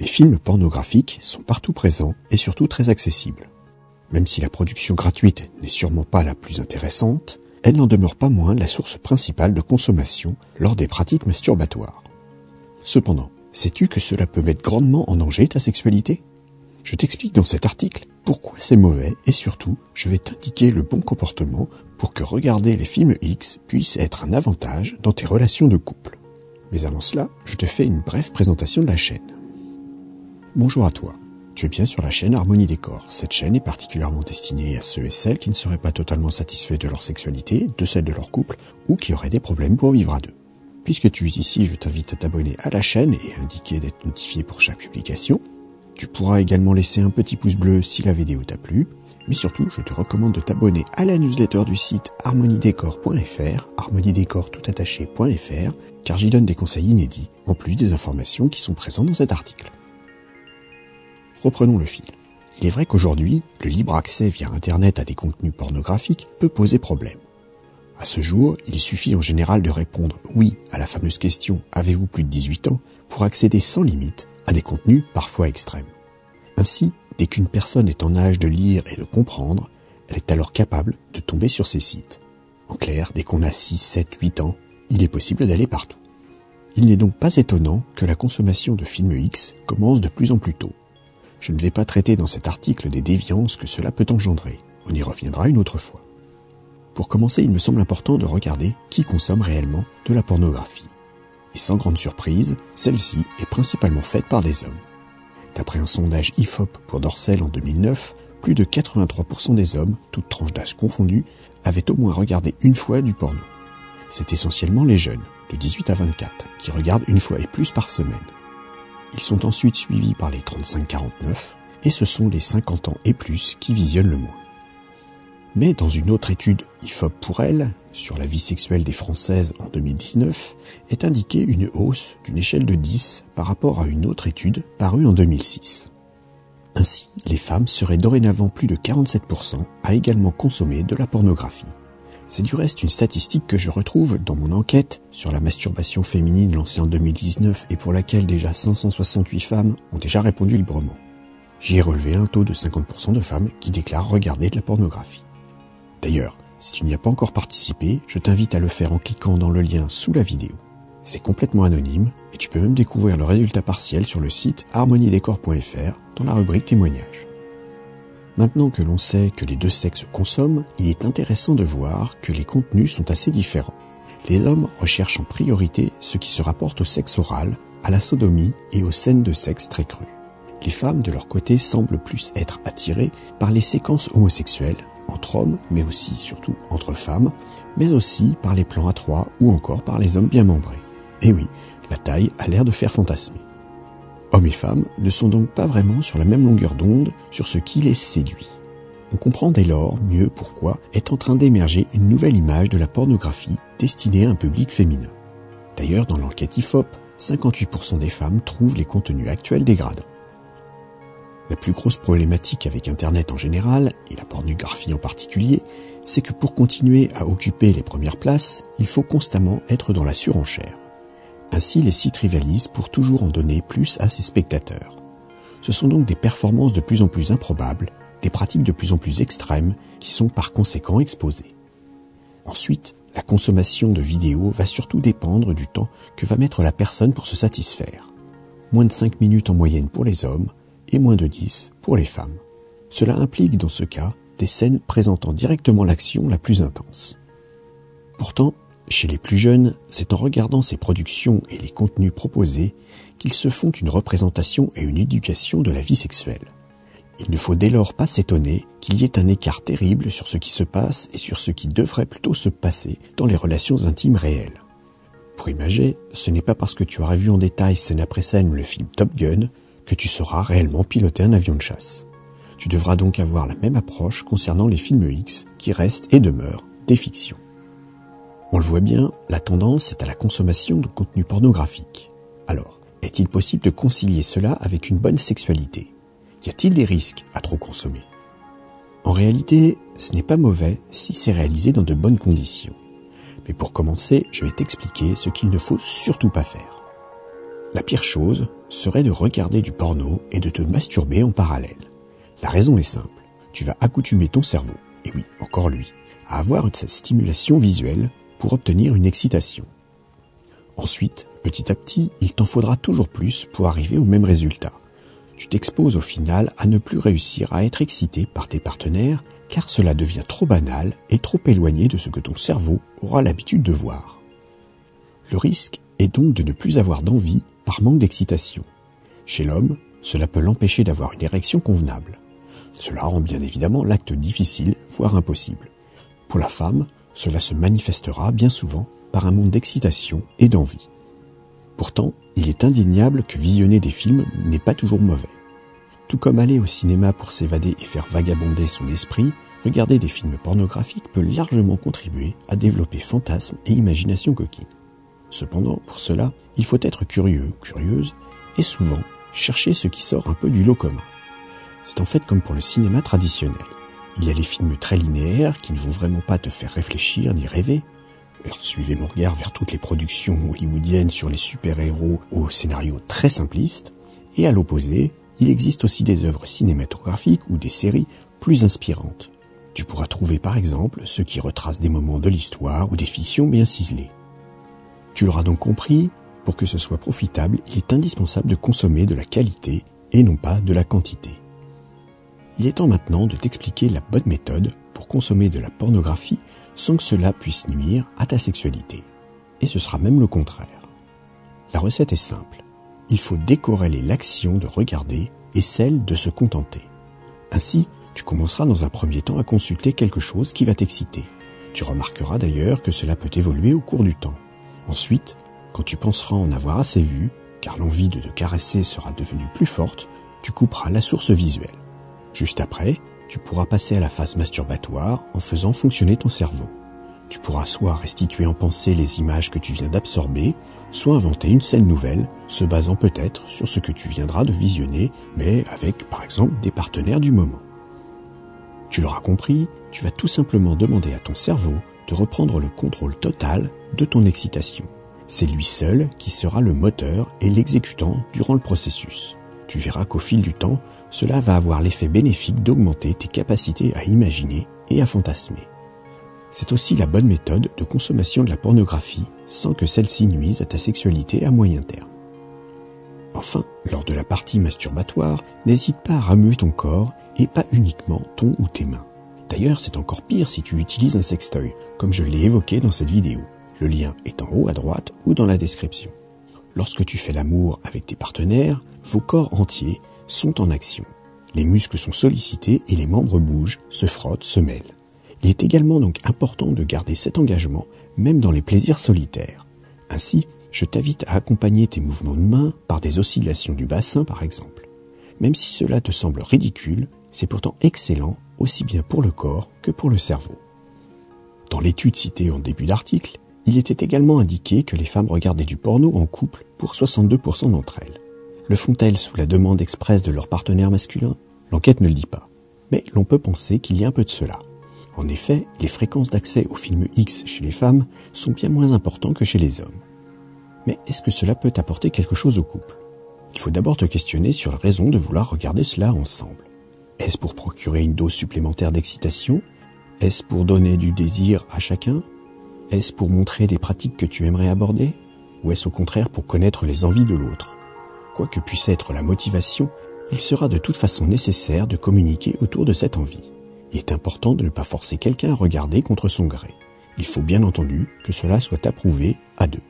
Les films pornographiques sont partout présents et surtout très accessibles. Même si la production gratuite n'est sûrement pas la plus intéressante, elle n'en demeure pas moins la source principale de consommation lors des pratiques masturbatoires. Cependant, sais-tu que cela peut mettre grandement en danger ta sexualité? Je t'explique dans cet article pourquoi c'est mauvais et surtout, je vais t'indiquer le bon comportement pour que regarder les films X puisse être un avantage dans tes relations de couple. Mais avant cela, je te fais une brève présentation de la chaîne. Bonjour à toi. Tu es bien sur la chaîne Harmonie Décor. Cette chaîne est particulièrement destinée à ceux et celles qui ne seraient pas totalement satisfaits de leur sexualité, de celle de leur couple, ou qui auraient des problèmes pour vivre à deux. Puisque tu es ici, je t'invite à t'abonner à la chaîne et à indiquer d'être notifié pour chaque publication. Tu pourras également laisser un petit pouce bleu si la vidéo t'a plu. Mais surtout, je te recommande de t'abonner à la newsletter du site harmoniedécor.fr, harmoniedécor car j'y donne des conseils inédits, en plus des informations qui sont présentes dans cet article. Reprenons le fil. Il est vrai qu'aujourd'hui, le libre accès via Internet à des contenus pornographiques peut poser problème. À ce jour, il suffit en général de répondre oui à la fameuse question Avez-vous plus de 18 ans? pour accéder sans limite à des contenus parfois extrêmes. Ainsi, dès qu'une personne est en âge de lire et de comprendre, elle est alors capable de tomber sur ces sites. En clair, dès qu'on a 6, 7, 8 ans, il est possible d'aller partout. Il n'est donc pas étonnant que la consommation de films X commence de plus en plus tôt. Je ne vais pas traiter dans cet article des déviances que cela peut engendrer. On y reviendra une autre fois. Pour commencer, il me semble important de regarder qui consomme réellement de la pornographie. Et sans grande surprise, celle-ci est principalement faite par des hommes. D'après un sondage IFOP pour Dorsel en 2009, plus de 83% des hommes, toutes tranches d'âge confondues, avaient au moins regardé une fois du porno. C'est essentiellement les jeunes, de 18 à 24, qui regardent une fois et plus par semaine. Ils sont ensuite suivis par les 35-49 et ce sont les 50 ans et plus qui visionnent le moins. Mais dans une autre étude IFOP pour elle, sur la vie sexuelle des Françaises en 2019, est indiquée une hausse d'une échelle de 10 par rapport à une autre étude parue en 2006. Ainsi, les femmes seraient dorénavant plus de 47% à également consommer de la pornographie. C'est du reste une statistique que je retrouve dans mon enquête sur la masturbation féminine lancée en 2019 et pour laquelle déjà 568 femmes ont déjà répondu librement. J'y ai relevé un taux de 50% de femmes qui déclarent regarder de la pornographie. D'ailleurs, si tu n'y as pas encore participé, je t'invite à le faire en cliquant dans le lien sous la vidéo. C'est complètement anonyme et tu peux même découvrir le résultat partiel sur le site harmoniedécor.fr dans la rubrique témoignages. Maintenant que l'on sait que les deux sexes consomment, il est intéressant de voir que les contenus sont assez différents. Les hommes recherchent en priorité ce qui se rapporte au sexe oral, à la sodomie et aux scènes de sexe très crues. Les femmes, de leur côté, semblent plus être attirées par les séquences homosexuelles, entre hommes, mais aussi, surtout, entre femmes, mais aussi par les plans à trois ou encore par les hommes bien membrés. Et oui, la taille a l'air de faire fantasmer. Hommes et femmes ne sont donc pas vraiment sur la même longueur d'onde sur ce qui les séduit. On comprend dès lors mieux pourquoi est en train d'émerger une nouvelle image de la pornographie destinée à un public féminin. D'ailleurs, dans l'enquête IFOP, 58% des femmes trouvent les contenus actuels dégradants. La plus grosse problématique avec Internet en général, et la pornographie en particulier, c'est que pour continuer à occuper les premières places, il faut constamment être dans la surenchère. Ainsi, les sites rivalisent pour toujours en donner plus à ses spectateurs. Ce sont donc des performances de plus en plus improbables, des pratiques de plus en plus extrêmes qui sont par conséquent exposées. Ensuite, la consommation de vidéos va surtout dépendre du temps que va mettre la personne pour se satisfaire. Moins de 5 minutes en moyenne pour les hommes et moins de 10 pour les femmes. Cela implique dans ce cas des scènes présentant directement l'action la plus intense. Pourtant, chez les plus jeunes, c'est en regardant ces productions et les contenus proposés qu'ils se font une représentation et une éducation de la vie sexuelle. Il ne faut dès lors pas s'étonner qu'il y ait un écart terrible sur ce qui se passe et sur ce qui devrait plutôt se passer dans les relations intimes réelles. Pour imager, ce n'est pas parce que tu auras vu en détail scène après scène le film Top Gun que tu sauras réellement piloter un avion de chasse. Tu devras donc avoir la même approche concernant les films X qui restent et demeurent des fictions. On le voit bien, la tendance est à la consommation de contenu pornographique. Alors, est-il possible de concilier cela avec une bonne sexualité? Y a-t-il des risques à trop consommer? En réalité, ce n'est pas mauvais si c'est réalisé dans de bonnes conditions. Mais pour commencer, je vais t'expliquer ce qu'il ne faut surtout pas faire. La pire chose serait de regarder du porno et de te masturber en parallèle. La raison est simple. Tu vas accoutumer ton cerveau, et oui, encore lui, à avoir cette stimulation visuelle pour obtenir une excitation. Ensuite, petit à petit, il t'en faudra toujours plus pour arriver au même résultat. Tu t'exposes au final à ne plus réussir à être excité par tes partenaires car cela devient trop banal et trop éloigné de ce que ton cerveau aura l'habitude de voir. Le risque est donc de ne plus avoir d'envie par manque d'excitation. Chez l'homme, cela peut l'empêcher d'avoir une érection convenable. Cela rend bien évidemment l'acte difficile, voire impossible. Pour la femme, cela se manifestera bien souvent par un manque d'excitation et d'envie. Pourtant, il est indéniable que visionner des films n'est pas toujours mauvais. Tout comme aller au cinéma pour s'évader et faire vagabonder son esprit, regarder des films pornographiques peut largement contribuer à développer fantasmes et imagination coquine. Cependant, pour cela, il faut être curieux curieuse et souvent chercher ce qui sort un peu du lot commun. C'est en fait comme pour le cinéma traditionnel. Il y a les films très linéaires qui ne vont vraiment pas te faire réfléchir ni rêver. suivez mon regard vers toutes les productions hollywoodiennes sur les super-héros au scénario très simpliste. Et à l'opposé, il existe aussi des œuvres cinématographiques ou des séries plus inspirantes. Tu pourras trouver par exemple ceux qui retracent des moments de l'histoire ou des fictions bien ciselées. Tu l'auras donc compris, pour que ce soit profitable, il est indispensable de consommer de la qualité et non pas de la quantité. Il est temps maintenant de t'expliquer la bonne méthode pour consommer de la pornographie sans que cela puisse nuire à ta sexualité. Et ce sera même le contraire. La recette est simple il faut décorréler l'action de regarder et celle de se contenter. Ainsi, tu commenceras dans un premier temps à consulter quelque chose qui va t'exciter. Tu remarqueras d'ailleurs que cela peut évoluer au cours du temps. Ensuite, quand tu penseras en avoir assez vu, car l'envie de te caresser sera devenue plus forte, tu couperas la source visuelle. Juste après, tu pourras passer à la phase masturbatoire en faisant fonctionner ton cerveau. Tu pourras soit restituer en pensée les images que tu viens d'absorber, soit inventer une scène nouvelle, se basant peut-être sur ce que tu viendras de visionner, mais avec par exemple des partenaires du moment. Tu l'auras compris, tu vas tout simplement demander à ton cerveau de reprendre le contrôle total de ton excitation. C'est lui seul qui sera le moteur et l'exécutant durant le processus. Tu verras qu'au fil du temps, cela va avoir l'effet bénéfique d'augmenter tes capacités à imaginer et à fantasmer. C'est aussi la bonne méthode de consommation de la pornographie sans que celle-ci nuise à ta sexualité à moyen terme. Enfin, lors de la partie masturbatoire, n'hésite pas à remuer ton corps et pas uniquement ton ou tes mains. D'ailleurs, c'est encore pire si tu utilises un sextoy, comme je l'ai évoqué dans cette vidéo. Le lien est en haut à droite ou dans la description. Lorsque tu fais l'amour avec tes partenaires, vos corps entiers sont en action. Les muscles sont sollicités et les membres bougent, se frottent, se mêlent. Il est également donc important de garder cet engagement même dans les plaisirs solitaires. Ainsi, je t'invite à accompagner tes mouvements de main par des oscillations du bassin par exemple. Même si cela te semble ridicule, c'est pourtant excellent aussi bien pour le corps que pour le cerveau. Dans l'étude citée en début d'article, il était également indiqué que les femmes regardaient du porno en couple pour 62% d'entre elles. Le font-elles sous la demande expresse de leur partenaire masculin? L'enquête ne le dit pas. Mais l'on peut penser qu'il y a un peu de cela. En effet, les fréquences d'accès aux films X chez les femmes sont bien moins importantes que chez les hommes. Mais est-ce que cela peut apporter quelque chose au couple? Il faut d'abord te questionner sur la raison de vouloir regarder cela ensemble. Est-ce pour procurer une dose supplémentaire d'excitation? Est-ce pour donner du désir à chacun? Est-ce pour montrer des pratiques que tu aimerais aborder? Ou est-ce au contraire pour connaître les envies de l'autre? Quoi que puisse être la motivation, il sera de toute façon nécessaire de communiquer autour de cette envie. Il est important de ne pas forcer quelqu'un à regarder contre son gré. Il faut bien entendu que cela soit approuvé à deux.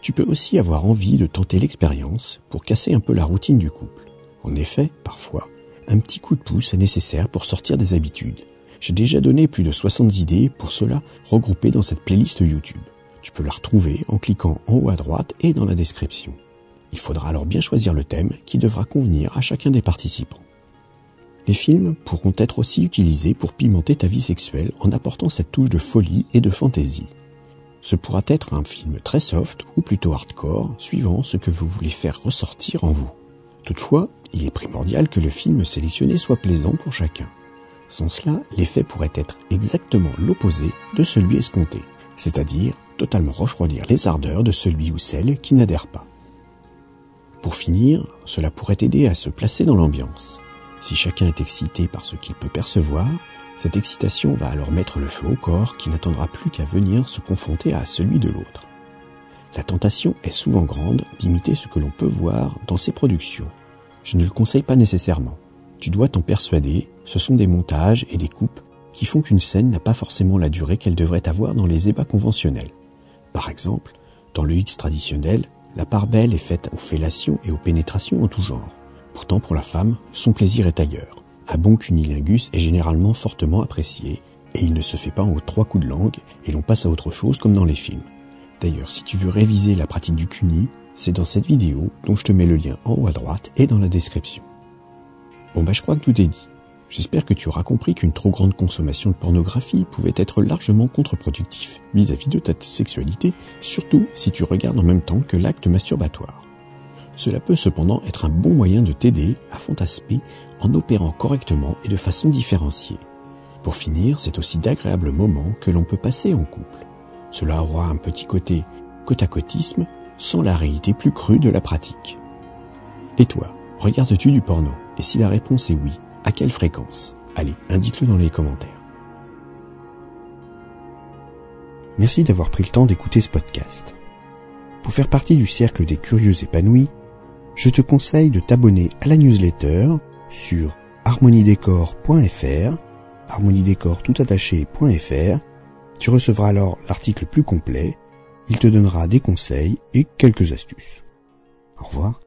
Tu peux aussi avoir envie de tenter l'expérience pour casser un peu la routine du couple. En effet, parfois, un petit coup de pouce est nécessaire pour sortir des habitudes. J'ai déjà donné plus de 60 idées pour cela regroupées dans cette playlist YouTube. Tu peux la retrouver en cliquant en haut à droite et dans la description. Il faudra alors bien choisir le thème qui devra convenir à chacun des participants. Les films pourront être aussi utilisés pour pimenter ta vie sexuelle en apportant cette touche de folie et de fantaisie. Ce pourra être un film très soft ou plutôt hardcore, suivant ce que vous voulez faire ressortir en vous. Toutefois, il est primordial que le film sélectionné soit plaisant pour chacun. Sans cela, l'effet pourrait être exactement l'opposé de celui escompté, c'est-à-dire totalement refroidir les ardeurs de celui ou celle qui n'adhère pas. Pour finir, cela pourrait aider à se placer dans l'ambiance. Si chacun est excité par ce qu'il peut percevoir, cette excitation va alors mettre le feu au corps qui n'attendra plus qu'à venir se confronter à celui de l'autre. La tentation est souvent grande d'imiter ce que l'on peut voir dans ces productions. Je ne le conseille pas nécessairement. Tu dois t'en persuader, ce sont des montages et des coupes qui font qu'une scène n'a pas forcément la durée qu'elle devrait avoir dans les ébats conventionnels. Par exemple, dans le X traditionnel, la part belle est faite aux fellations et aux pénétrations en tout genre. Pourtant, pour la femme, son plaisir est ailleurs. Un bon cunilingus est généralement fortement apprécié, et il ne se fait pas en trois coups de langue, et l'on passe à autre chose comme dans les films. D'ailleurs, si tu veux réviser la pratique du cuni, c'est dans cette vidéo dont je te mets le lien en haut à droite et dans la description. Bon bah je crois que tout est dit. J'espère que tu auras compris qu'une trop grande consommation de pornographie pouvait être largement contre-productif vis-à-vis de ta sexualité, surtout si tu regardes en même temps que l'acte masturbatoire. Cela peut cependant être un bon moyen de t'aider à fantasmer en opérant correctement et de façon différenciée. Pour finir, c'est aussi d'agréables moments que l'on peut passer en couple. Cela aura un petit côté côte à côtisme sans la réalité plus crue de la pratique. Et toi, regardes-tu du porno? Et si la réponse est oui, à quelle fréquence? Allez, indique-le dans les commentaires. Merci d'avoir pris le temps d'écouter ce podcast. Pour faire partie du cercle des curieux épanouis, je te conseille de t'abonner à la newsletter sur harmoniedécor.fr, harmoniedécor tout attaché.fr tu recevras alors l'article plus complet, il te donnera des conseils et quelques astuces. Au revoir.